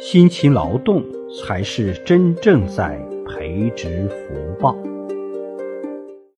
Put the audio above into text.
辛勤劳动才是真正在培植福报。